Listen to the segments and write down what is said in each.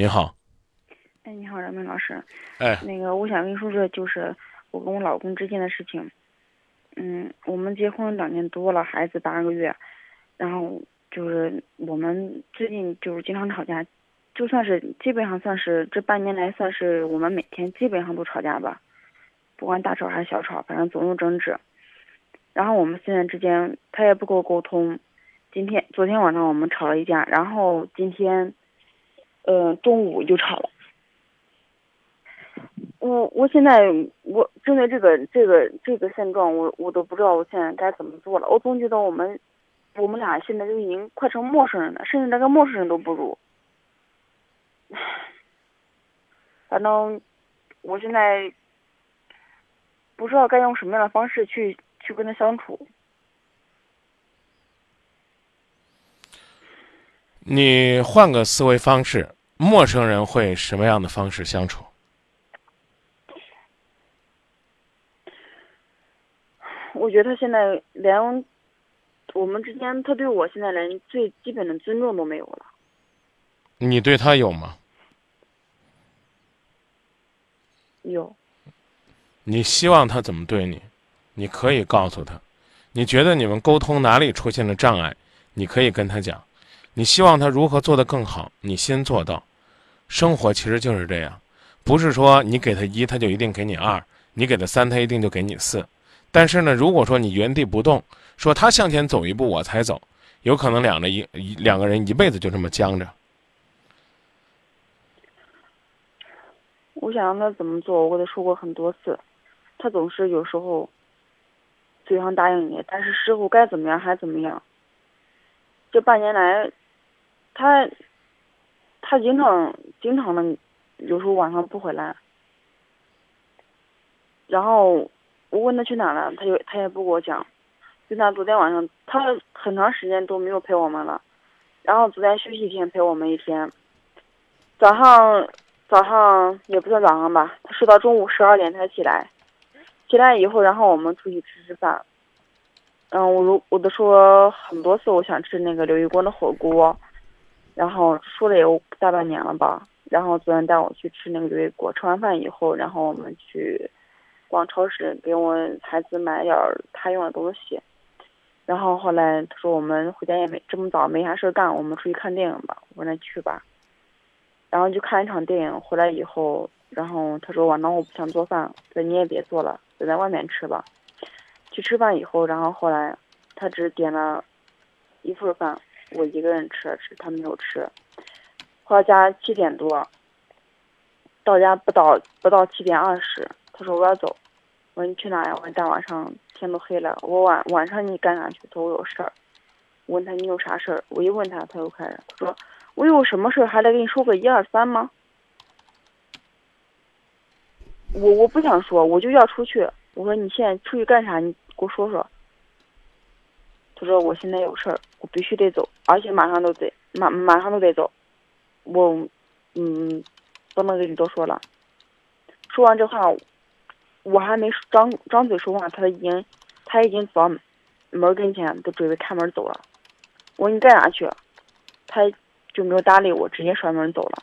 您好，哎，你好，冉明老师。哎，那个，我想跟你说，说就是我跟我老公之间的事情。嗯，我们结婚两年多了，孩子八个月，然后就是我们最近就是经常吵架，就算是基本上算是这半年来算是我们每天基本上都吵架吧，不管大吵还是小吵，反正总有争执。然后我们现在之间他也不跟我沟通，今天昨天晚上我们吵了一架，然后今天，呃，中午就吵了。我我现在我针对这个这个这个现状，我我都不知道我现在该怎么做了。我总觉得我们我们俩现在就已经快成陌生人了，甚至连个陌生人都不如。反正我现在不知道该用什么样的方式去去跟他相处。你换个思维方式，陌生人会什么样的方式相处？我觉得他现在连我们之间，他对我现在连最基本的尊重都没有了。你对他有吗？有。你希望他怎么对你？你可以告诉他。你觉得你们沟通哪里出现了障碍？你可以跟他讲。你希望他如何做得更好？你先做到。生活其实就是这样，不是说你给他一，他就一定给你二；你给他三，他一定就给你四。但是呢，如果说你原地不动，说他向前走一步我才走，有可能两个一一两个人一辈子就这么僵着。我想让他怎么做，我跟他说过很多次，他总是有时候嘴上答应你，但是事后该怎么样还怎么样。这半年来，他他经常经常的，有时候晚上不回来，然后。我问他去哪了，他就他也不给我讲。就那昨天晚上，他很长时间都没有陪我们了。然后昨天休息一天，陪我们一天。早上早上也不算早上吧，他睡到中午十二点才起来。起来以后，然后我们出去吃吃饭。嗯，我如我都说很多次，我想吃那个刘一锅的火锅。然后说了有大半年了吧。然后昨天带我去吃那个刘一锅，吃完饭以后，然后我们去。逛超市给我孩子买点他用的东西，然后后来他说我们回家也没这么早没啥事干，我们出去看电影吧。我说那去吧，然后就看一场电影。回来以后，然后他说晚上我不想做饭，说你也别做了，就在外面吃吧。去吃饭以后，然后后来他只点了一份饭，我一个人吃了吃，他没有吃。回到家七点多，到家不到不到七点二十。他说我要走，我说你去哪呀？我说大晚上天都黑了，我晚晚上你干啥去？他说我有事儿。问他你有啥事儿？我一问他，他又开始他说我有什么事儿还得跟你说个一二三吗？我我不想说，我就要出去。我说你现在出去干啥？你给我说说。他说我现在有事儿，我必须得走，而且马上都得马马上都得走。我嗯，不能跟你多说了。说完这话。我还没张张嘴说话，他已经，他已经走到门跟前，都准备开门走了。我说你干啥去？他就没有搭理我，直接摔门走了。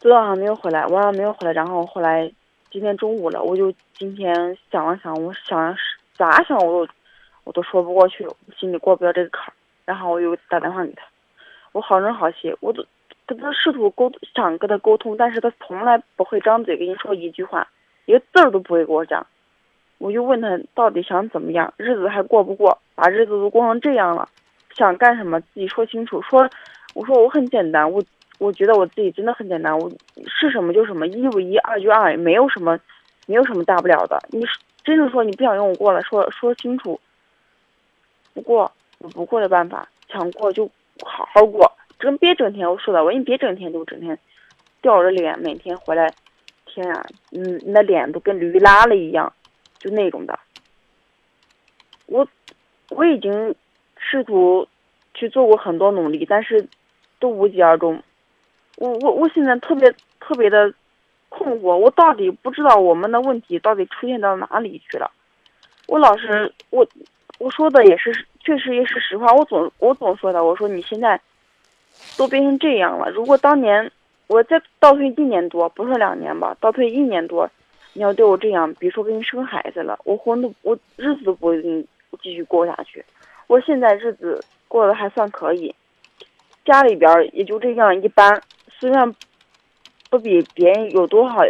昨晚上没有回来，晚上没有回来，然后后来今天中午了，我就今天想了想，我想咋想我都我都说不过去，心里过不了这个坎儿。然后我又打电话给他，我好声好气，我都跟他试图沟想跟他沟通，但是他从来不会张嘴跟你说一句话。一个字儿都不会给我讲，我就问他到底想怎么样，日子还过不过？把日子都过成这样了，想干什么自己说清楚。说，我说我很简单，我我觉得我自己真的很简单，我是什么就什么，一就一，二就二，没有什么，没有什么大不了的。你真的说你不想跟我过了，说说清楚。不过我不过的办法，想过就好好过，真别整天我说了，我你别整天就整天吊着脸，每天回来。天啊，嗯，那脸都跟驴拉了一样，就那种的。我我已经试图去做过很多努力，但是都无疾而终。我我我现在特别特别的困惑，我到底不知道我们的问题到底出现到哪里去了。我老是我我说的也是，确实也是实话。我总我总说的，我说你现在都变成这样了。如果当年我再倒退一年多，不说两年吧，倒退一年多，你要对我这样，比如说给你生孩子了，我活都我日子都不会给你继续过下去。我现在日子过得还算可以，家里边也就这样一般，虽然不比别人有多少，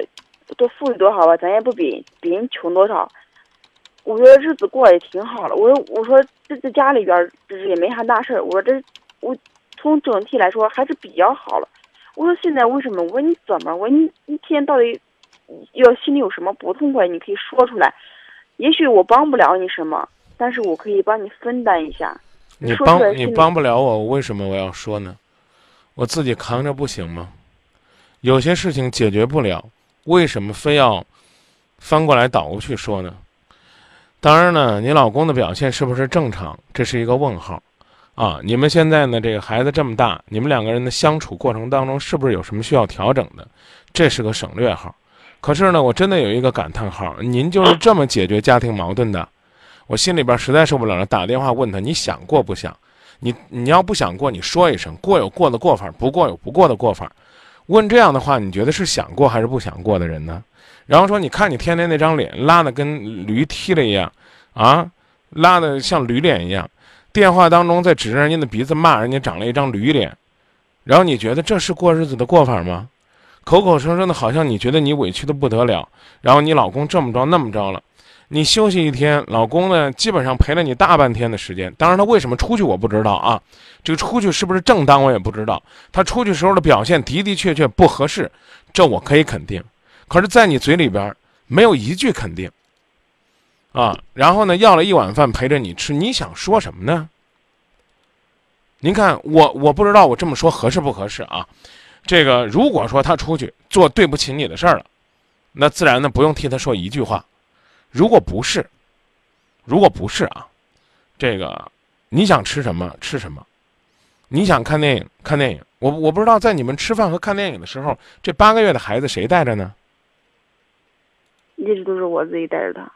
多富裕多少吧，咱也不比别人穷多少。我觉得日子过得也挺好的。我说我说这在家里边也没啥大事儿。我说这我从整体来说还是比较好了。我说现在为什么？我说你怎么？我说你一天到底要心里有什么不痛快？你可以说出来。也许我帮不了你什么，但是我可以帮你分担一下。你帮你帮不了我，为什么我要说呢？我自己扛着不行吗？有些事情解决不了，为什么非要翻过来倒过去说呢？当然呢，你老公的表现是不是正常？这是一个问号，啊，你们现在呢，这个孩子这么大，你们两个人的相处过程当中，是不是有什么需要调整的？这是个省略号。可是呢，我真的有一个感叹号：您就是这么解决家庭矛盾的？我心里边实在受不了了，打电话问他：你想过不想？你你要不想过，你说一声，过有过的过法，不过有不过的过法。问这样的话，你觉得是想过还是不想过的人呢？然后说，你看你天天那张脸拉的跟驴踢了一样，啊，拉的像驴脸一样。电话当中在指着人家的鼻子骂人家长了一张驴脸，然后你觉得这是过日子的过法吗？口口声声的好像你觉得你委屈的不得了，然后你老公这么着那么着了，你休息一天，老公呢基本上陪了你大半天的时间。当然他为什么出去我不知道啊，这个出去是不是正当我也不知道。他出去时候的表现的的确确不合适，这我可以肯定。可是，在你嘴里边没有一句肯定，啊，然后呢，要了一碗饭陪着你吃，你想说什么呢？您看，我我不知道我这么说合适不合适啊？这个如果说他出去做对不起你的事儿了，那自然呢不用替他说一句话。如果不是，如果不是啊，这个你想吃什么吃什么，你想看电影看电影。我我不知道在你们吃饭和看电影的时候，这八个月的孩子谁带着呢？一直都是我自己带着他。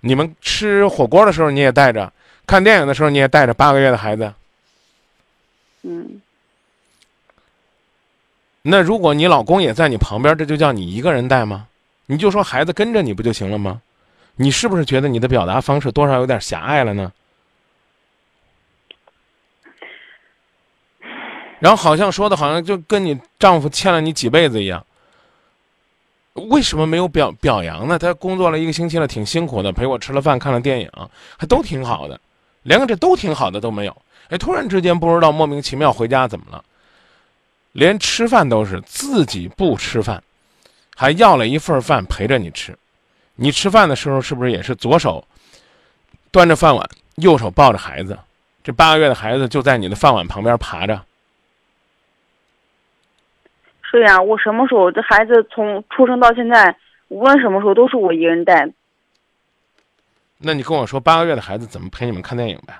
你们吃火锅的时候你也带着，看电影的时候你也带着八个月的孩子。嗯。那如果你老公也在你旁边，这就叫你一个人带吗？你就说孩子跟着你不就行了吗？你是不是觉得你的表达方式多少有点狭隘了呢？然后好像说的好像就跟你丈夫欠了你几辈子一样。为什么没有表表扬呢？他工作了一个星期了，挺辛苦的，陪我吃了饭，看了电影，还都挺好的，连个这都挺好的都没有。哎，突然之间不知道莫名其妙回家怎么了？连吃饭都是自己不吃饭，还要了一份饭陪着你吃。你吃饭的时候是不是也是左手端着饭碗，右手抱着孩子？这八个月的孩子就在你的饭碗旁边爬着。对呀，我什么时候这孩子从出生到现在，无论什么时候都是我一个人带。那你跟我说，八个月的孩子怎么陪你们看电影呗？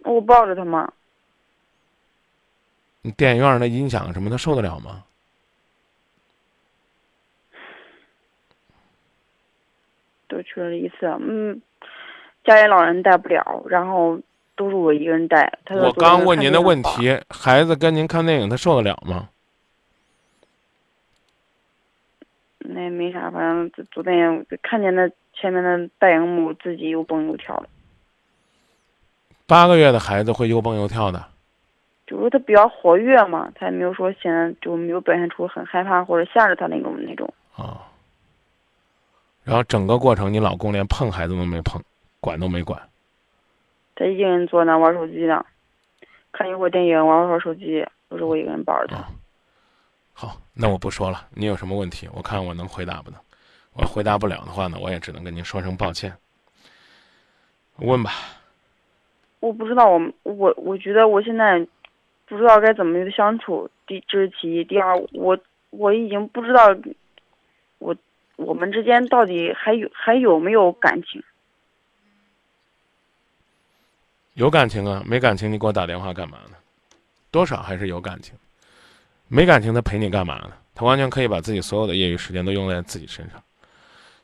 我抱着他吗？你电影院的音响什么，他受得了吗？都去了一次，嗯，家里老人带不了，然后。都是我一个人带。他我刚问您的问题，孩子跟您看电影，他受得了吗？那也没啥，反正昨天看见那前面的大荧幕，自己又蹦又跳的。八个月的孩子会又蹦又跳的。就是他比较活跃嘛，他也没有说现在就没有表现出很害怕或者吓着他那种那种。啊。然后整个过程，你老公连碰孩子都没碰，管都没管。他一个人坐那玩手机呢，看一会儿电影，玩会儿手机，都是我一个人抱着他。好，那我不说了。你有什么问题？我看我能回答不能？我回答不了的话呢，我也只能跟您说声抱歉。问吧。我不知道，我我我觉得我现在不知道该怎么相处。第这是其一，第二，我我已经不知道我我们之间到底还有还有没有感情。有感情啊，没感情你给我打电话干嘛呢？多少还是有感情，没感情他陪你干嘛呢？他完全可以把自己所有的业余时间都用在自己身上。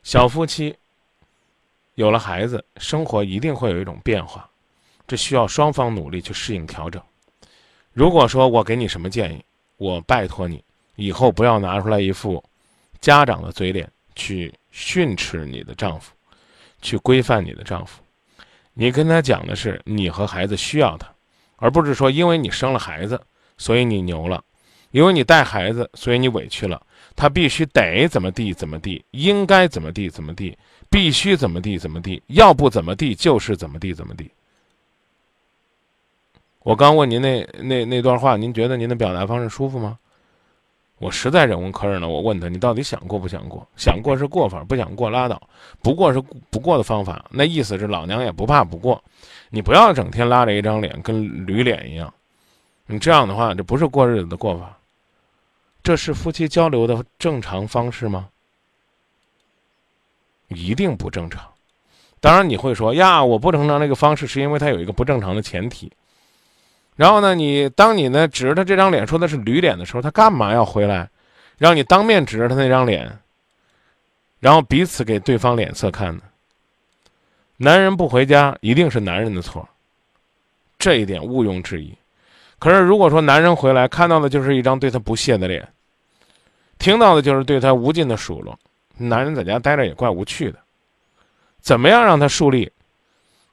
小夫妻有了孩子，生活一定会有一种变化。这需要双方努力去适应调整。如果说我给你什么建议，我拜托你以后不要拿出来一副家长的嘴脸去训斥你的丈夫，去规范你的丈夫。你跟他讲的是你和孩子需要他，而不是说因为你生了孩子，所以你牛了；因为你带孩子，所以你委屈了。他必须得怎么地怎么地，应该怎么地怎么地，必须怎么地怎么地，要不怎么地就是怎么地怎么地。我刚问您那那那段话，您觉得您的表达方式舒服吗？我实在忍无可忍了，我问他：你到底想过不想过？想过是过法，不想过拉倒。不过是不过的方法，那意思是老娘也不怕不过。你不要整天拉着一张脸跟驴脸一样，你这样的话，这不是过日子的过法。这是夫妻交流的正常方式吗？一定不正常。当然你会说呀，我不正常那个方式是因为它有一个不正常的前提。然后呢，你当你呢指着他这张脸说的是驴脸的时候，他干嘛要回来，让你当面指着他那张脸，然后彼此给对方脸色看呢？男人不回家一定是男人的错，这一点毋庸置疑。可是如果说男人回来看到的就是一张对他不屑的脸，听到的就是对他无尽的数落，男人在家待着也怪无趣的。怎么样让他树立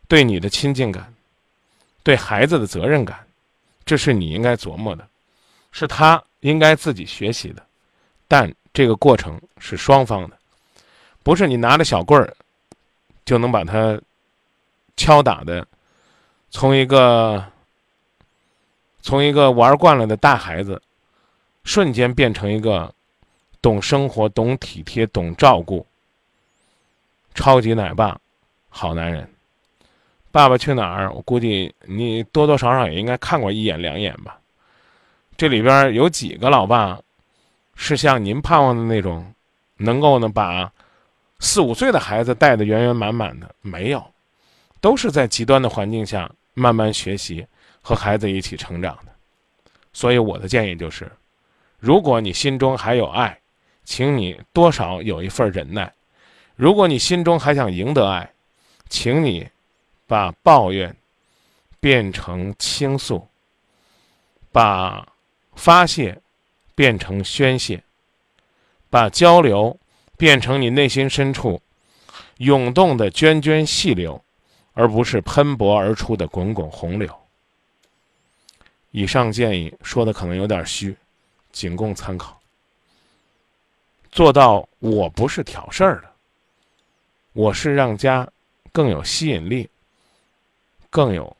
对你的亲近感，对孩子的责任感？这是你应该琢磨的，是他应该自己学习的，但这个过程是双方的，不是你拿着小棍儿就能把他敲打的，从一个从一个玩惯了的大孩子，瞬间变成一个懂生活、懂体贴、懂照顾、超级奶爸、好男人。《爸爸去哪儿》，我估计你多多少少也应该看过一眼两眼吧。这里边有几个老爸，是像您盼望的那种，能够呢把四五岁的孩子带得圆圆满满的？没有，都是在极端的环境下慢慢学习，和孩子一起成长的。所以我的建议就是，如果你心中还有爱，请你多少有一份忍耐；如果你心中还想赢得爱，请你。把抱怨变成倾诉，把发泄变成宣泄，把交流变成你内心深处涌动的涓涓细流，而不是喷薄而出的滚滚洪流。以上建议说的可能有点虚，仅供参考。做到我不是挑事儿的，我是让家更有吸引力。更有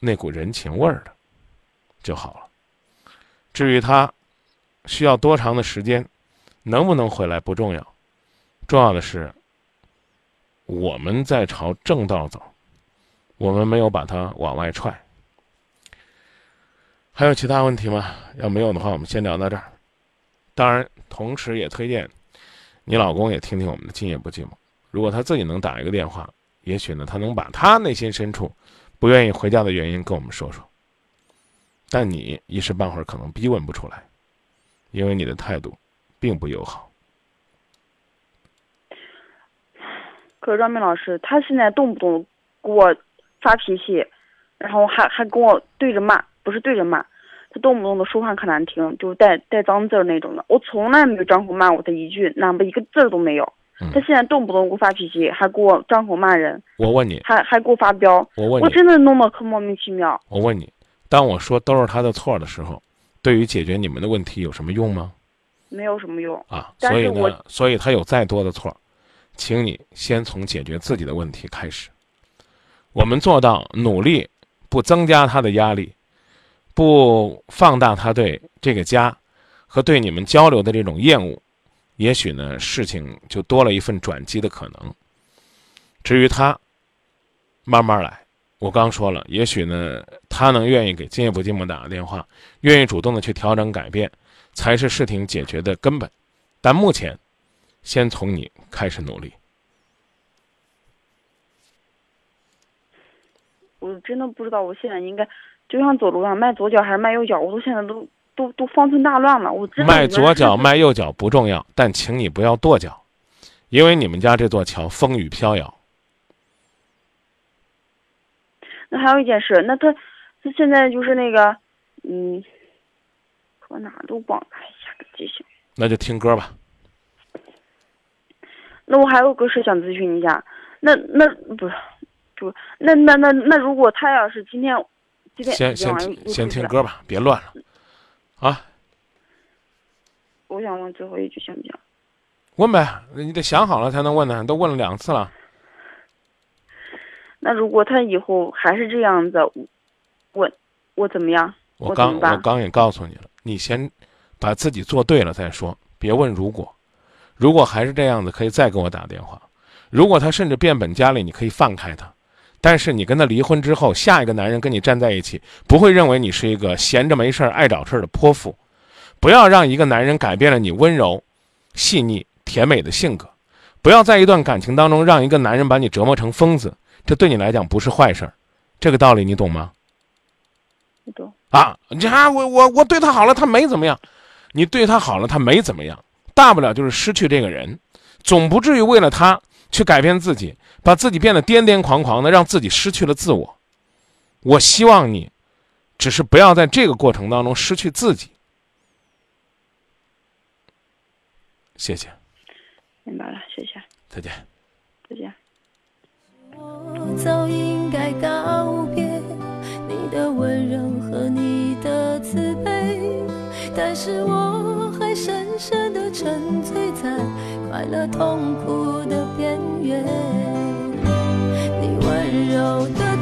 那股人情味儿的就好了。至于他需要多长的时间，能不能回来不重要，重要的是我们在朝正道走，我们没有把他往外踹。还有其他问题吗？要没有的话，我们先聊到这儿。当然，同时也推荐你老公也听听我们的《今夜不寂寞》。如果他自己能打一个电话。也许呢，他能把他内心深处不愿意回家的原因跟我们说说，但你一时半会儿可能逼问不出来，因为你的态度并不友好。可是张明老师，他现在动不动给我发脾气，然后还还跟我对着骂，不是对着骂，他动不动的说话可难听，就是带带脏字儿那种的。我从来没有张口骂过他一句，哪怕一个字儿都没有。他现在动不动给我发脾气，还给我张口骂人。我问你，还还给我发飙。我问你，我真的弄得可莫名其妙。我问你，当我说都是他的错的时候，对于解决你们的问题有什么用吗？没有什么用啊。所以呢，所以他有再多的错，请你先从解决自己的问题开始。我们做到努力，不增加他的压力，不放大他对这个家和对你们交流的这种厌恶。也许呢，事情就多了一份转机的可能。至于他，慢慢来。我刚说了，也许呢，他能愿意给今夜不寂寞打个电话，愿意主动的去调整改变，才是事情解决的根本。但目前，先从你开始努力。我真的不知道，我现在应该就像走路上迈左脚还是迈右脚，我都现在都。都都方寸大乱了，我迈左脚迈右脚不重要，但请你不要跺脚，因为你们家这座桥风雨飘摇。那还有一件事，那他他现在就是那个，嗯，说哪都忘了，哎呀，个记性。那就听歌吧。那我还有个事想咨询一下，那那不是不那那那那如果他要是今天今天先先先听歌吧，别乱了，啊，我想问最后一句行不行？问呗，你得想好了才能问呢，都问了两次了。那如果他以后还是这样子，我我怎么样？我刚我刚也告诉你了，你先把自己做对了再说，别问如果。如果还是这样子，可以再给我打电话。如果他甚至变本加厉，你可以放开他。但是你跟他离婚之后，下一个男人跟你站在一起，不会认为你是一个闲着没事儿爱找事儿的泼妇。不要让一个男人改变了你温柔、细腻、甜美的性格。不要在一段感情当中让一个男人把你折磨成疯子，这对你来讲不是坏事儿。这个道理你懂吗？我懂。啊，你看我我我对他好了，他没怎么样，你对他好了，他没怎么样，大不了就是失去这个人，总不至于为了他去改变自己，把自己变得癫癫狂狂的，让自己失去了自我。我希望你，只是不要在这个过程当中失去自己。谢谢，明白了，谢谢，再见。再见。我早应该告别你的温柔和你的慈悲，但是我还深深的沉醉在快乐痛苦的边缘。你温柔的